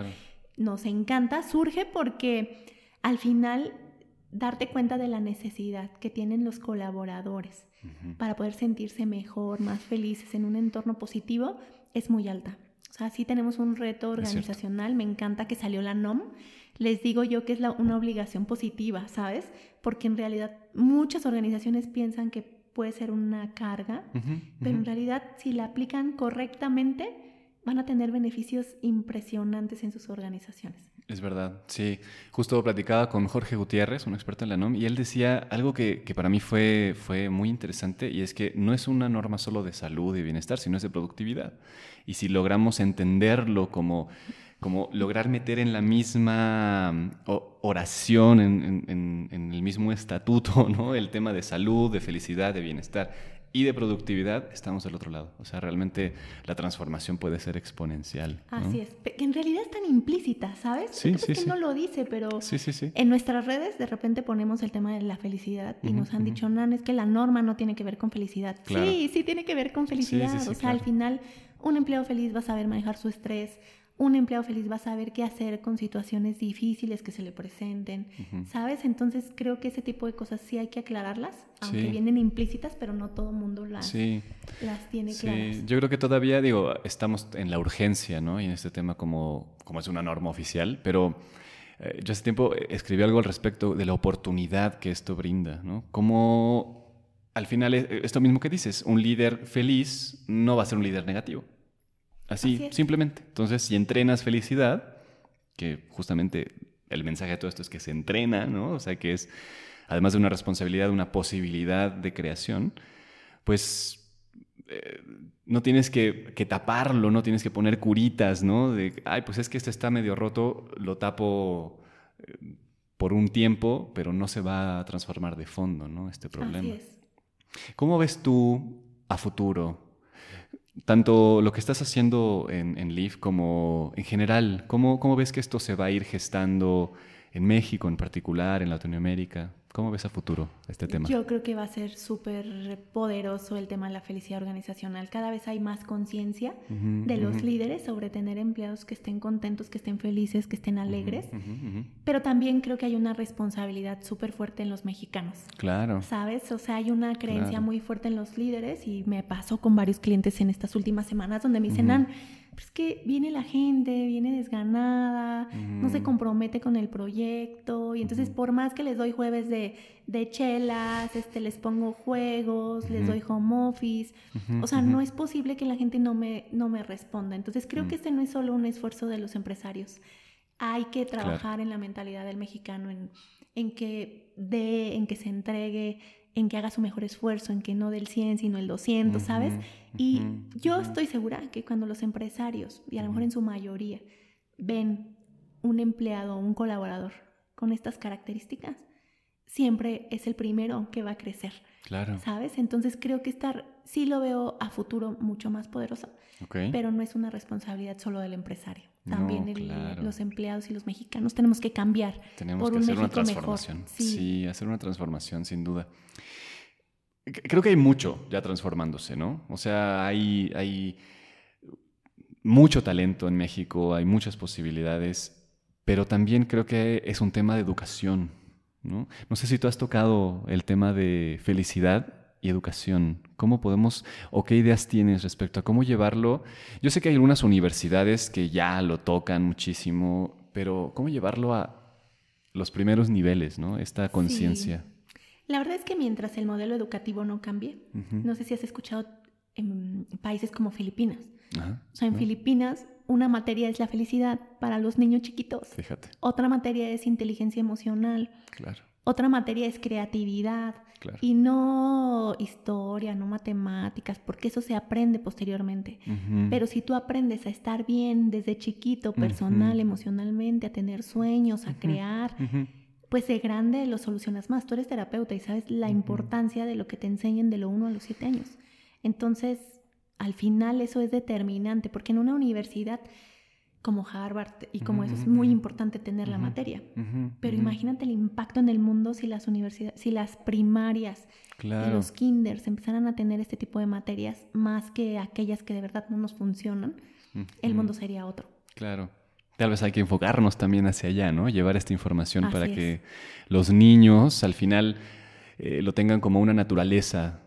nos encanta, surge porque al final darte cuenta de la necesidad que tienen los colaboradores para poder sentirse mejor, más felices en un entorno positivo, es muy alta. O sea, sí tenemos un reto organizacional, me encanta que salió la NOM. Les digo yo que es una obligación positiva, ¿sabes? Porque en realidad muchas organizaciones piensan que puede ser una carga, pero en realidad si la aplican correctamente, van a tener beneficios impresionantes en sus organizaciones. Es verdad, sí. Justo platicaba con Jorge Gutiérrez, un experto en la NOM, y él decía algo que, para mí fue, fue muy interesante, y es que no es una norma solo de salud y bienestar, sino es de productividad. Y si logramos entenderlo como, como lograr meter en la misma oración, en, en el mismo estatuto, ¿no? el tema de salud, de felicidad, de bienestar, y de productividad, estamos del otro lado. O sea, realmente la transformación puede ser exponencial. Así es, que en realidad es tan implícita, ¿sabes? Sí, sí, que no lo dice, pero sí, sí, en nuestras redes de repente ponemos el tema de la felicidad y nos han dicho, Nan, es que la norma no tiene que ver con felicidad. Sí, sí tiene que ver con felicidad. o sea, al final un empleado feliz va a saber manejar su estrés, un empleado feliz va a saber qué hacer con situaciones difíciles que se le presenten, ¿sabes? Entonces creo que ese tipo de cosas sí hay que aclararlas, aunque vienen implícitas, pero no todo el mundo las, las tiene sí. Yo creo que todavía, digo, estamos en la urgencia, ¿no? Y en este tema como, como es una norma oficial, pero eh, yo hace tiempo escribí algo al respecto de la oportunidad que esto brinda, ¿no? Como al final, eh, esto mismo que dices, un líder feliz no va a ser un líder negativo. Así, simplemente. Entonces, si entrenas felicidad, que justamente el mensaje de todo esto es que se entrena, ¿no? O sea, que es, además de una responsabilidad, una posibilidad de creación, pues eh, no tienes que, taparlo, no tienes que poner curitas, ¿no? De, ay, pues es que este está medio roto, lo tapo eh, por un tiempo, pero no se va a transformar de fondo, ¿no? Este problema. Así es. ¿Cómo ves tú a futuro tanto lo que estás haciendo en, en Leaf como en general, ¿cómo, ¿cómo, ves que esto se va a ir gestando en México en particular, en Latinoamérica? ¿Cómo ves a futuro este tema? Yo creo que va a ser súper poderoso el tema de la felicidad organizacional. Cada vez hay más conciencia de los líderes sobre tener empleados que estén contentos, que estén felices, que estén alegres. Pero también creo que hay una responsabilidad súper fuerte en los mexicanos. Claro. ¿Sabes? O sea, hay una creencia muy fuerte en los líderes y me pasó con varios clientes en estas últimas semanas donde me dicen, es que viene la gente, viene desganada, no se compromete con el proyecto y entonces por más que les doy jueves de, de chelas, este, les pongo juegos, les doy home office, o sea, no es posible que la gente no me, no me responda. Entonces creo que este no es solo un esfuerzo de los empresarios, hay que trabajar en la mentalidad del mexicano, en, en que dé, en que se entregue, en que haga su mejor esfuerzo, en que no del 100, sino el 200, ¿sabes? Y yo estoy segura que cuando los empresarios, y a lo mejor en su mayoría, ven un empleado o un colaborador con estas características, siempre es el primero que va a crecer. Claro. ¿Sabes? Entonces creo que estar, sí lo veo a futuro mucho más poderoso, pero no es una responsabilidad solo del empresario. También los empleados y los mexicanos tenemos que cambiar. Tenemos que hacer una transformación. Sí. hacer una transformación sin duda. Creo que hay mucho ya transformándose, ¿no? O sea, hay, hay mucho talento en México, hay muchas posibilidades, pero también creo que es un tema de educación, ¿no? No sé si tú has tocado el tema de felicidad y educación. ¿Cómo podemos o qué ideas tienes respecto a cómo llevarlo? Yo sé que hay algunas universidades que ya lo tocan muchísimo, pero ¿cómo llevarlo a los primeros niveles, ¿no? Esta conciencia. La verdad es que mientras el modelo educativo no cambie, no sé si has escuchado en países como Filipinas. O sea, en Filipinas una materia es la felicidad para los niños chiquitos. Fíjate. Otra materia es inteligencia emocional. Claro. Otra materia es creatividad. Claro. Y no historia, no matemáticas, porque eso se aprende posteriormente. Pero si tú aprendes a estar bien desde chiquito, personal, emocionalmente, a tener sueños, a crear, pues de grande lo solucionas más. Tú eres terapeuta y sabes la importancia de lo que te enseñen de lo uno a los siete años. Entonces, al final eso es determinante, porque en una universidad como Harvard y como eso es muy importante tener la materia. Pero imagínate el impacto en el mundo si las universidades, si las primarias, los kinders empezaran a tener este tipo de materias más que aquellas que de verdad no nos funcionan, el mundo sería otro. Claro. Tal vez hay que enfocarnos también hacia allá, ¿no? Llevar esta información para que los niños al final eh, lo tengan como una naturaleza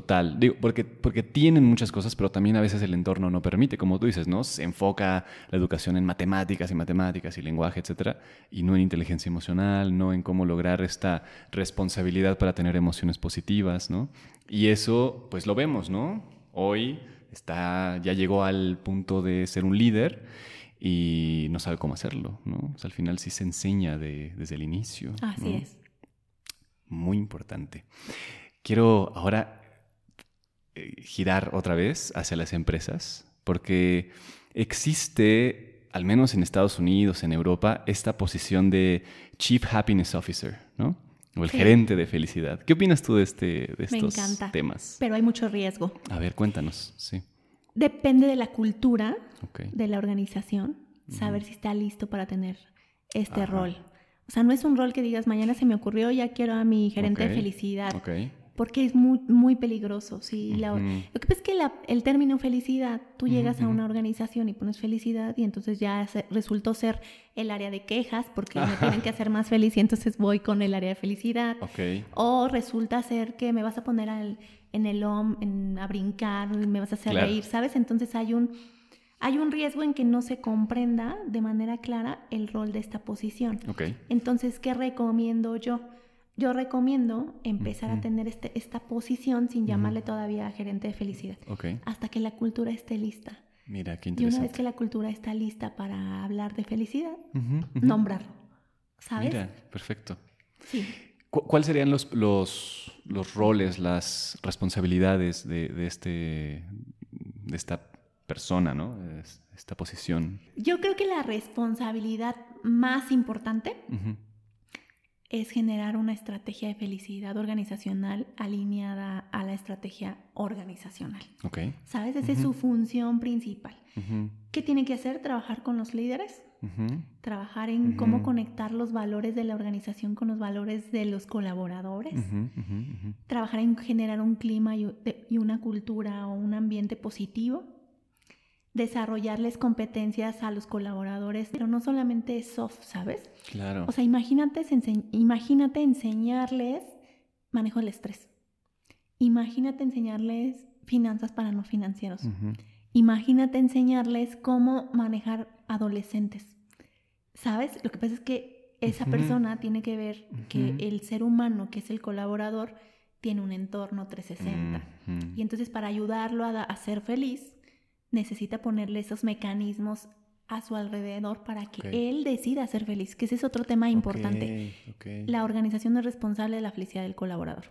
total. Digo, porque, porque tienen muchas cosas, pero también a veces el entorno no permite, como tú dices, ¿no? Se enfoca la educación en matemáticas y matemáticas y lenguaje, etcétera, y no en inteligencia emocional, no en cómo lograr esta responsabilidad para tener emociones positivas, ¿no? Y eso, pues lo vemos, ¿no? Hoy está, ya llegó al punto de ser un líder y no sabe cómo hacerlo, ¿no? al final sí se enseña desde el inicio. Así es. Muy importante. Quiero ahora girar otra vez hacia las empresas, porque existe, al menos en Estados Unidos, en Europa, esta posición de Chief Happiness Officer, ¿no? O el gerente de felicidad. ¿Qué opinas tú de, este, de estos temas? Pero hay mucho riesgo. A ver, cuéntanos, sí. Depende de la cultura de la organización, saber si está listo para tener este rol. O sea, no es un rol que digas, mañana se me ocurrió, ya quiero a mi gerente de felicidad. Porque es muy, muy peligroso. ¿sí? Lo que pasa es que el término felicidad, tú llegas a una organización y pones felicidad y entonces ya resultó ser el área de quejas porque me tienen que hacer más feliz y entonces voy con el área de felicidad. O resulta ser que me vas a poner al en el OM, en, a brincar, me vas a hacer reír, ¿sabes? Entonces hay un, hay un riesgo en que no se comprenda de manera clara el rol de esta posición. Okay. Entonces, ¿qué recomiendo yo? Yo recomiendo empezar a tener este, esta posición sin llamarle todavía gerente de felicidad, okay. hasta que la cultura esté lista. Mira, qué interesante. Y una vez que la cultura está lista para hablar de felicidad, nombrarlo. ¿Sabes? Mira, perfecto. Sí. ¿Cuáles serían los, los, los, roles, las responsabilidades de, de, este, de esta persona, ¿no? esta posición? Yo creo que la responsabilidad más importante es generar una estrategia de felicidad organizacional alineada a la estrategia organizacional. Okay. ¿Sabes? Esa es su función principal. ¿Qué tiene que hacer? Trabajar con los líderes, trabajar en cómo conectar los valores de la organización con los valores de los colaboradores, trabajar en generar un clima y, una cultura o un ambiente positivo, desarrollarles competencias a los colaboradores, pero no solamente soft, ¿sabes? Claro. O sea, imagínate, imagínate enseñarles manejo del estrés. Imagínate enseñarles finanzas para no financieros. Imagínate enseñarles cómo manejar adolescentes. ¿Sabes? Lo que pasa es que esa persona tiene que ver que el ser humano, que es el colaborador, tiene un entorno 360. Y entonces para ayudarlo a, ser feliz, necesita ponerle esos mecanismos a su alrededor para que él decida ser feliz, que ese es otro tema importante. La organización es responsable de la felicidad del colaborador.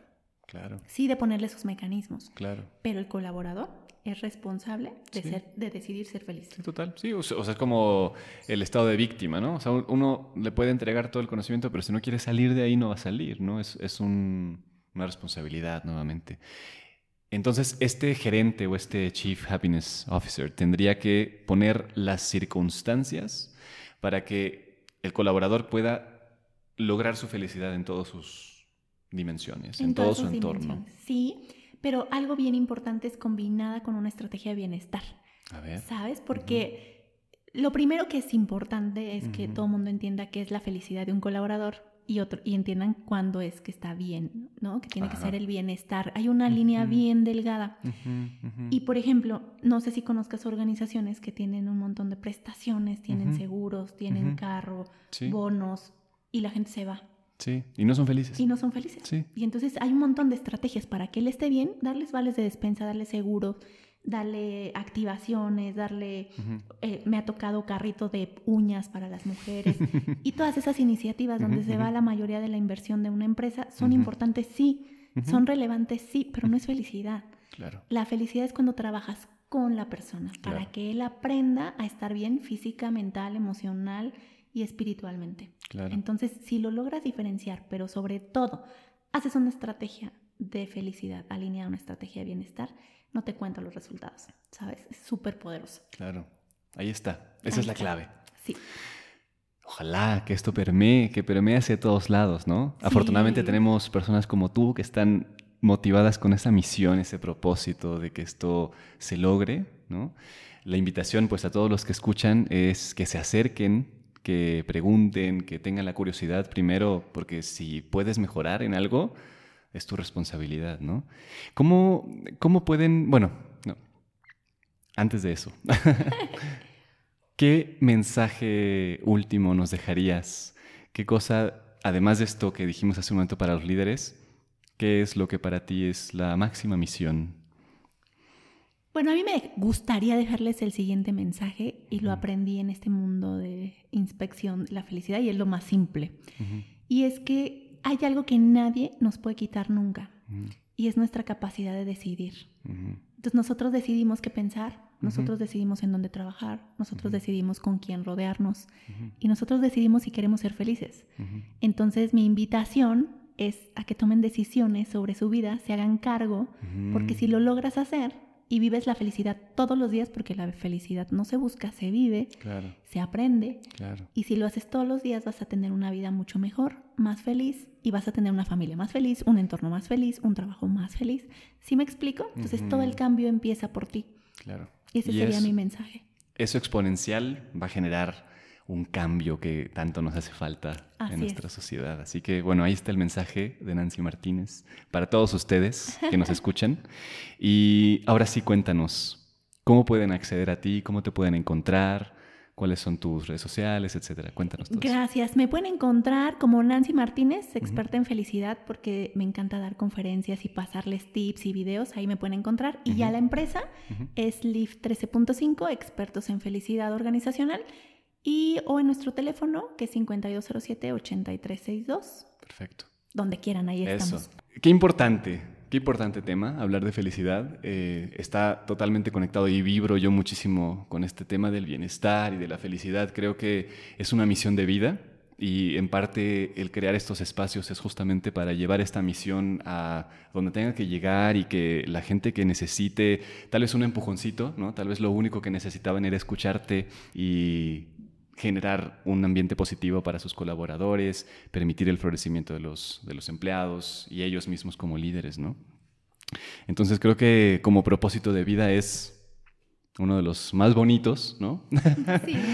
Claro. Sí, de ponerle esos mecanismos. Claro. Pero el colaborador es responsable de, ser, de decidir ser feliz. Sí, total. Sí, o sea, es como el estado de víctima, ¿no? O sea, uno le puede entregar todo el conocimiento, pero si no quiere salir de ahí no va a salir, ¿no? Es, es un, una responsabilidad nuevamente. Entonces, este gerente o este Chief Happiness Officer tendría que poner las circunstancias para que el colaborador pueda lograr su felicidad en todas sus dimensiones, en, todo su entorno. Sí, pero algo bien importante es combinada con una estrategia de bienestar. A ver. ¿Sabes? Porque lo primero que es importante es que todo el mundo entienda qué es la felicidad de un colaborador y, otro, y entiendan cuándo es que está bien, ¿no? Que tiene que ser el bienestar. Hay una línea bien delgada. Y por ejemplo, no sé si conozcas organizaciones que tienen un montón de prestaciones, tienen seguros, tienen carro, bonos, y la gente se va. Sí, y no son felices. Y no son felices. Sí. Y entonces hay un montón de estrategias para que él esté bien, darles vales de despensa, darle seguro, darle activaciones, darle, eh, me ha tocado carrito de uñas para las mujeres y todas esas iniciativas donde se va la mayoría de la inversión de una empresa son importantes, sí, son relevantes, sí, pero no es felicidad. Claro. La felicidad es cuando trabajas con la persona para que él aprenda a estar bien física, mental, emocional y espiritualmente. Claro. Entonces, si lo logras diferenciar, pero sobre todo haces una estrategia de felicidad, alineada a una estrategia de bienestar, no te cuento los resultados, ¿sabes? Es súper poderoso. Claro, ahí está. Esa es la clave. Sí. Ojalá que esto permee, que permee hacia todos lados, ¿no? Afortunadamente tenemos personas como tú que están motivadas con esa misión, ese propósito de que esto se logre, ¿no? La invitación, pues, a todos los que escuchan es que se acerquen, que pregunten, que tengan la curiosidad primero, porque si puedes mejorar en algo, es tu responsabilidad, ¿no? ¿Cómo, cómo pueden, bueno, no, antes de eso, ¿qué mensaje último nos dejarías? ¿Qué cosa, además de esto que dijimos hace un momento para los líderes, qué es lo que para ti es la máxima misión? Bueno, a mí me gustaría dejarles el siguiente mensaje y lo aprendí en este mundo de inspección de la felicidad y es lo más simple. Y es que hay algo que nadie nos puede quitar nunca y es nuestra capacidad de decidir. Entonces nosotros decidimos qué pensar, nosotros decidimos en dónde trabajar, nosotros decidimos con quién rodearnos y nosotros decidimos si queremos ser felices. Entonces mi invitación es a que tomen decisiones sobre su vida, se hagan cargo, porque si lo logras hacer, y vives la felicidad todos los días porque la felicidad no se busca, se vive, se aprende. Y si lo haces todos los días vas a tener una vida mucho mejor, más feliz y vas a tener una familia más feliz, un entorno más feliz, un trabajo más feliz. ¿Sí me explico? Entonces todo el cambio empieza por ti. Claro. Y ese sería mi mensaje. Eso exponencial va a generar un cambio que tanto nos hace falta en nuestra sociedad. Así que bueno, ahí está el mensaje de Nancy Martínez para todos ustedes que nos escuchan. Y ahora sí cuéntanos, ¿cómo pueden acceder a ti? ¿Cómo te pueden encontrar? ¿Cuáles son tus redes sociales, etcétera? Cuéntanos todo. Gracias. Me pueden encontrar como Nancy Martínez, experta en felicidad, porque me encanta dar conferencias y pasarles tips y videos. Ahí me pueden encontrar. Y ya la empresa es LIF 13.5, expertos en felicidad organizacional y o en nuestro teléfono que es 5207-8362. Perfecto. Donde quieran, ahí Eso. estamos. Qué importante, qué importante tema, hablar de felicidad. Eh, está totalmente conectado y vibro yo muchísimo con este tema del bienestar y de la felicidad. Creo que es una misión de vida y en parte el crear estos espacios es justamente para llevar esta misión a donde tenga que llegar y que la gente que necesite, tal vez un empujoncito, ¿no? tal vez lo único que necesitaban era escucharte y generar un ambiente positivo para sus colaboradores, permitir el florecimiento de los, de los empleados y ellos mismos como líderes, ¿no? Entonces creo que como propósito de vida es uno de los más bonitos, ¿no? Sí.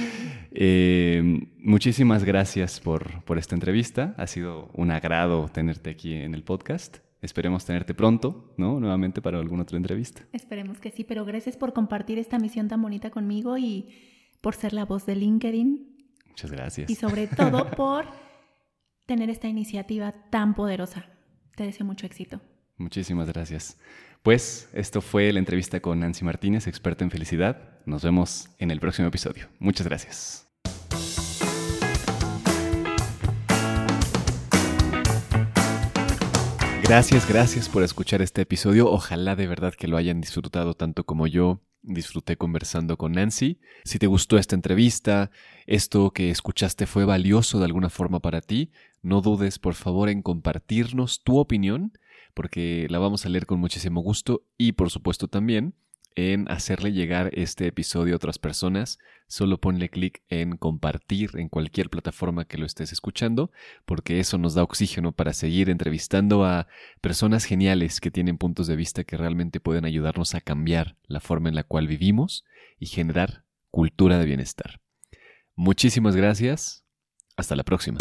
Eh, muchísimas gracias por, por esta entrevista. Ha sido un agrado tenerte aquí en el podcast. Esperemos tenerte pronto, ¿no? Nuevamente para alguna otra entrevista. Esperemos que sí, pero gracias por compartir esta misión tan bonita conmigo y por ser la voz de LinkedIn. Muchas gracias. Y sobre todo por tener esta iniciativa tan poderosa. Te deseo mucho éxito. Muchísimas gracias. Pues esto fue la entrevista con Nancy Martínez, experta en felicidad. Nos vemos en el próximo episodio. Muchas gracias. Gracias, gracias por escuchar este episodio. Ojalá de verdad que lo hayan disfrutado tanto como yo disfruté conversando con Nancy. Si te gustó esta entrevista, esto que escuchaste fue valioso de alguna forma para ti, no dudes por favor en compartirnos tu opinión, porque la vamos a leer con muchísimo gusto y por supuesto también en hacerle llegar este episodio a otras personas, solo ponle clic en compartir en cualquier plataforma que lo estés escuchando, porque eso nos da oxígeno para seguir entrevistando a personas geniales que tienen puntos de vista que realmente pueden ayudarnos a cambiar la forma en la cual vivimos y generar cultura de bienestar. Muchísimas gracias. Hasta la próxima.